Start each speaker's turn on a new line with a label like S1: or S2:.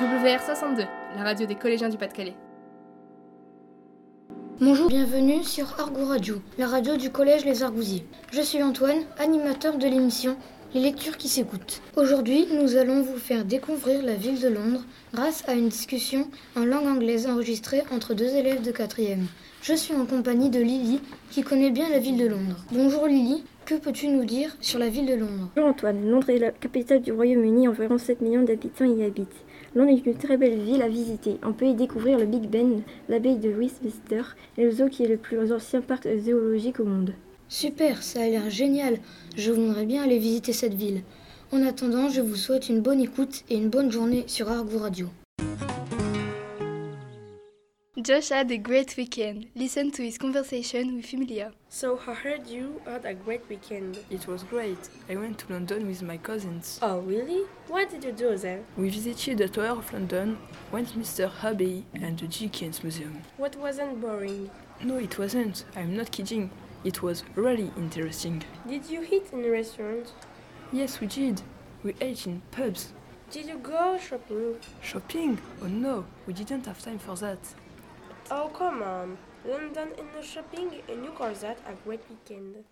S1: WR62, la radio des collégiens du Pas-de-Calais.
S2: Bonjour, bienvenue sur Argo Radio, la radio du collège Les Argousiers. Je suis Antoine, animateur de l'émission Les lectures qui s'écoutent. Aujourd'hui, nous allons vous faire découvrir la ville de Londres grâce à une discussion en langue anglaise enregistrée entre deux élèves de 4e. Je suis en compagnie de Lily, qui connaît bien la ville de Londres. Bonjour Lily, que peux-tu nous dire sur la ville de Londres?
S3: Bonjour Antoine, Londres est la capitale du Royaume-Uni, environ 7 millions d'habitants y habitent. Londres est une très belle ville à visiter. On peut y découvrir le Big Ben, l'abbaye de Westminster et le zoo qui est le plus ancien parc zoologique au monde.
S2: Super, ça a l'air génial. Je voudrais bien aller visiter cette ville. En attendant, je vous souhaite une bonne écoute et une bonne journée sur Argo Radio.
S1: Josh had a great weekend. Listen to his conversation with Emilia.
S4: So I heard you had a great weekend.
S5: It was great. I went to London with my cousins.
S4: Oh, really? What did you do there?
S5: We visited the Tower of London, Westminster Abbey, and the Dickens Museum.
S4: What wasn't boring?
S5: No, it wasn't. I'm not kidding. It was really interesting.
S4: Did you eat in a restaurant?
S5: Yes, we did. We ate in pubs.
S4: Did you go shopping?
S5: Shopping? Oh no, we didn't have time for that.
S4: Oh, come on. London and no shopping, and you call that a great weekend.